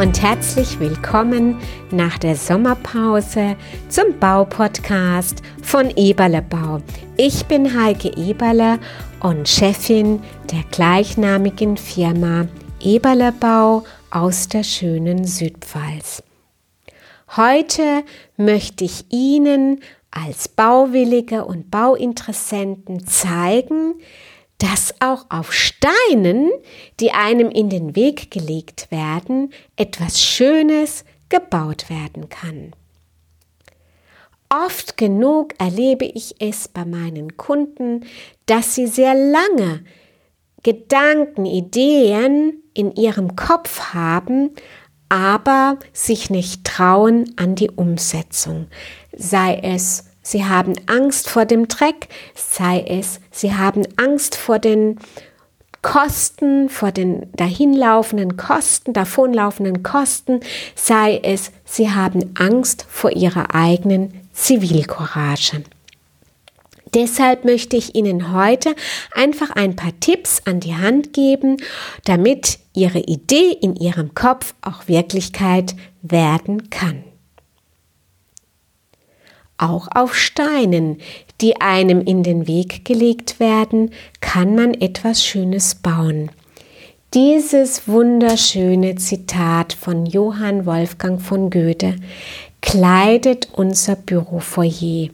und herzlich willkommen nach der Sommerpause zum Baupodcast von Eberle Bau. Ich bin Heike Eberle und Chefin der gleichnamigen Firma Eberle Bau aus der schönen Südpfalz. Heute möchte ich Ihnen als Bauwillige und Bauinteressenten zeigen, dass auch auf Steinen, die einem in den Weg gelegt werden, etwas Schönes gebaut werden kann. Oft genug erlebe ich es bei meinen Kunden, dass sie sehr lange Gedanken, Ideen in ihrem Kopf haben, aber sich nicht trauen an die Umsetzung. Sei es sie haben Angst vor dem Dreck, sei es, sie haben Angst vor den Kosten, vor den dahinlaufenden Kosten, davonlaufenden Kosten, sei es, sie haben Angst vor ihrer eigenen Zivilcourage. Deshalb möchte ich Ihnen heute einfach ein paar Tipps an die Hand geben, damit Ihre Idee in Ihrem Kopf auch Wirklichkeit werden kann auch auf Steinen, die einem in den Weg gelegt werden, kann man etwas Schönes bauen. Dieses wunderschöne Zitat von Johann Wolfgang von Goethe kleidet unser Bürofoyer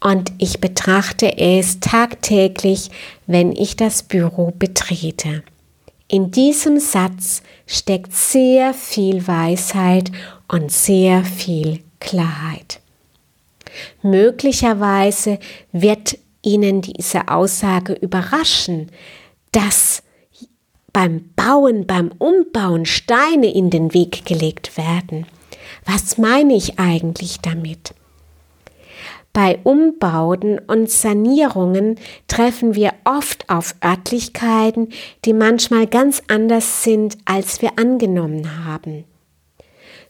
und ich betrachte es tagtäglich, wenn ich das Büro betrete. In diesem Satz steckt sehr viel Weisheit und sehr viel Klarheit. Möglicherweise wird Ihnen diese Aussage überraschen, dass beim Bauen, beim Umbauen Steine in den Weg gelegt werden. Was meine ich eigentlich damit? Bei Umbauten und Sanierungen treffen wir oft auf Örtlichkeiten, die manchmal ganz anders sind, als wir angenommen haben.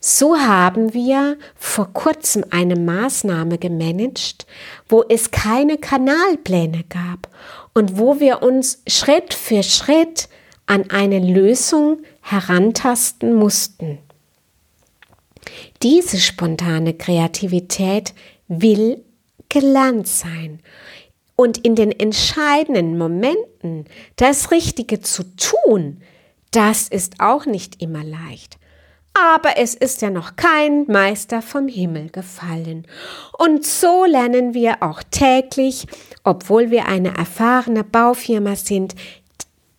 So haben wir vor kurzem eine Maßnahme gemanagt, wo es keine Kanalpläne gab und wo wir uns Schritt für Schritt an eine Lösung herantasten mussten. Diese spontane Kreativität will gelernt sein. Und in den entscheidenden Momenten das Richtige zu tun, das ist auch nicht immer leicht aber es ist ja noch kein Meister vom Himmel gefallen. Und so lernen wir auch täglich, obwohl wir eine erfahrene Baufirma sind,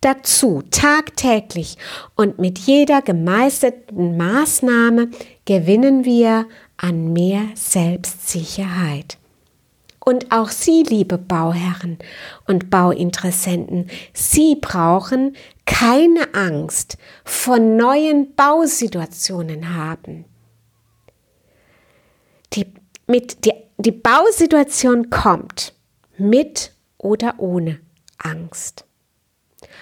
dazu tagtäglich und mit jeder gemeisterten Maßnahme gewinnen wir an mehr Selbstsicherheit. Und auch Sie, liebe Bauherren und Bauinteressenten, Sie brauchen keine Angst vor neuen Bausituationen haben. Die, mit, die, die Bausituation kommt mit oder ohne Angst.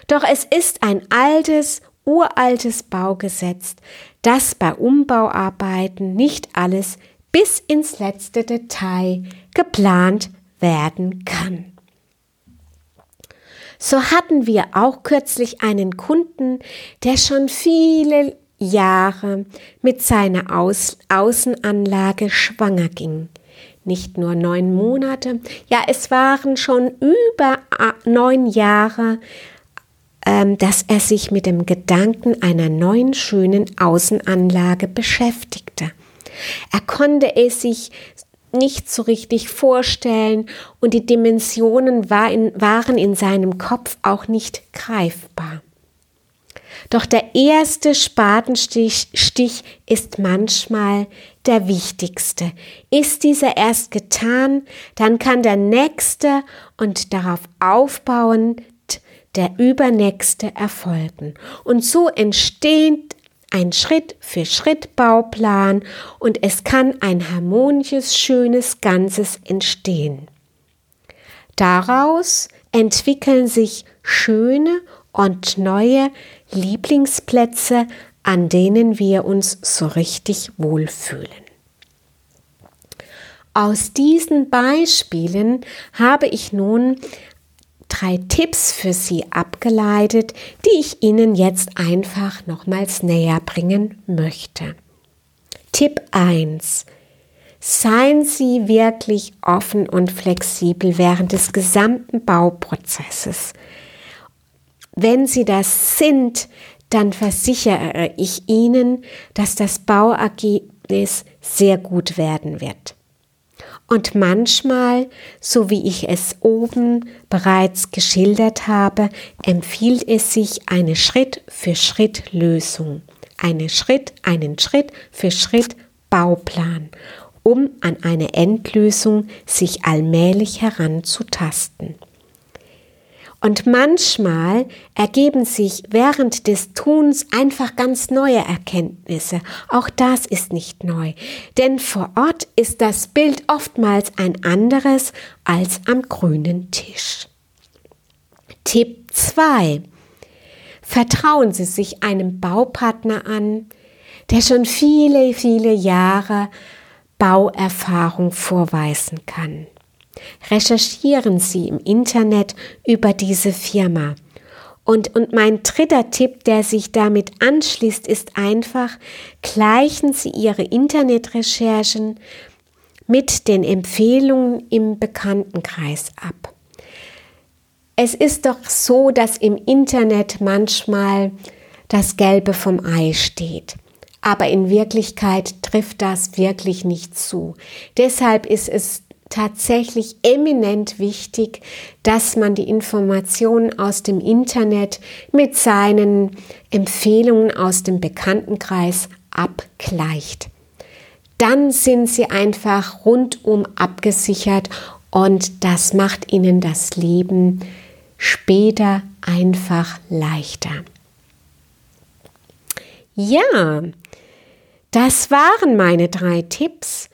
Doch es ist ein altes, uraltes Baugesetz, dass bei Umbauarbeiten nicht alles bis ins letzte Detail geplant werden kann. So hatten wir auch kürzlich einen Kunden, der schon viele Jahre mit seiner Aus Außenanlage schwanger ging. Nicht nur neun Monate, ja, es waren schon über neun Jahre, ähm, dass er sich mit dem Gedanken einer neuen schönen Außenanlage beschäftigte. Er konnte es sich nicht so richtig vorstellen und die Dimensionen war in, waren in seinem Kopf auch nicht greifbar. Doch der erste Spatenstich Stich ist manchmal der wichtigste. Ist dieser erst getan, dann kann der nächste und darauf aufbauend der übernächste erfolgen. Und so entsteht ein Schritt für Schritt Bauplan und es kann ein harmonisches, schönes Ganzes entstehen. Daraus entwickeln sich schöne und neue Lieblingsplätze, an denen wir uns so richtig wohlfühlen. Aus diesen Beispielen habe ich nun drei Tipps für Sie abgeleitet, die ich Ihnen jetzt einfach nochmals näher bringen möchte. Tipp 1. Seien Sie wirklich offen und flexibel während des gesamten Bauprozesses. Wenn Sie das sind, dann versichere ich Ihnen, dass das Bauergebnis sehr gut werden wird. Und manchmal, so wie ich es oben bereits geschildert habe, empfiehlt es sich eine Schritt für Schritt Lösung, eine Schritt, einen Schritt für Schritt Bauplan, um an eine Endlösung sich allmählich heranzutasten. Und manchmal ergeben sich während des Tuns einfach ganz neue Erkenntnisse. Auch das ist nicht neu. Denn vor Ort ist das Bild oftmals ein anderes als am grünen Tisch. Tipp 2. Vertrauen Sie sich einem Baupartner an, der schon viele, viele Jahre Bauerfahrung vorweisen kann. Recherchieren Sie im Internet über diese Firma. Und, und mein dritter Tipp, der sich damit anschließt, ist einfach, gleichen Sie Ihre Internetrecherchen mit den Empfehlungen im Bekanntenkreis ab. Es ist doch so, dass im Internet manchmal das Gelbe vom Ei steht. Aber in Wirklichkeit trifft das wirklich nicht zu. Deshalb ist es tatsächlich eminent wichtig, dass man die Informationen aus dem Internet mit seinen Empfehlungen aus dem Bekanntenkreis abgleicht. Dann sind sie einfach rundum abgesichert und das macht ihnen das Leben später einfach leichter. Ja, das waren meine drei Tipps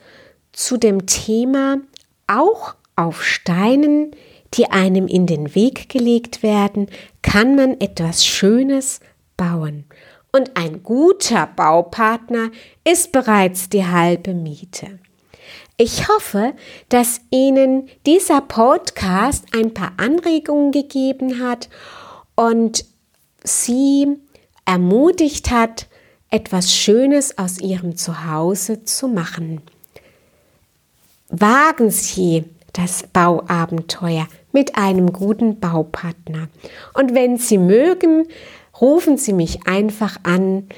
zu dem Thema auch auf Steinen, die einem in den Weg gelegt werden, kann man etwas Schönes bauen. Und ein guter Baupartner ist bereits die halbe Miete. Ich hoffe, dass Ihnen dieser Podcast ein paar Anregungen gegeben hat und Sie ermutigt hat, etwas Schönes aus Ihrem Zuhause zu machen. Wagen Sie das Bauabenteuer mit einem guten Baupartner. Und wenn Sie mögen, rufen Sie mich einfach an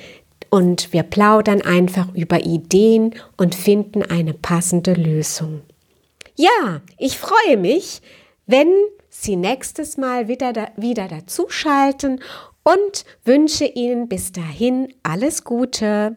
und wir plaudern einfach über Ideen und finden eine passende Lösung. Ja, ich freue mich, wenn Sie nächstes Mal wieder, da, wieder dazuschalten und wünsche Ihnen bis dahin alles Gute.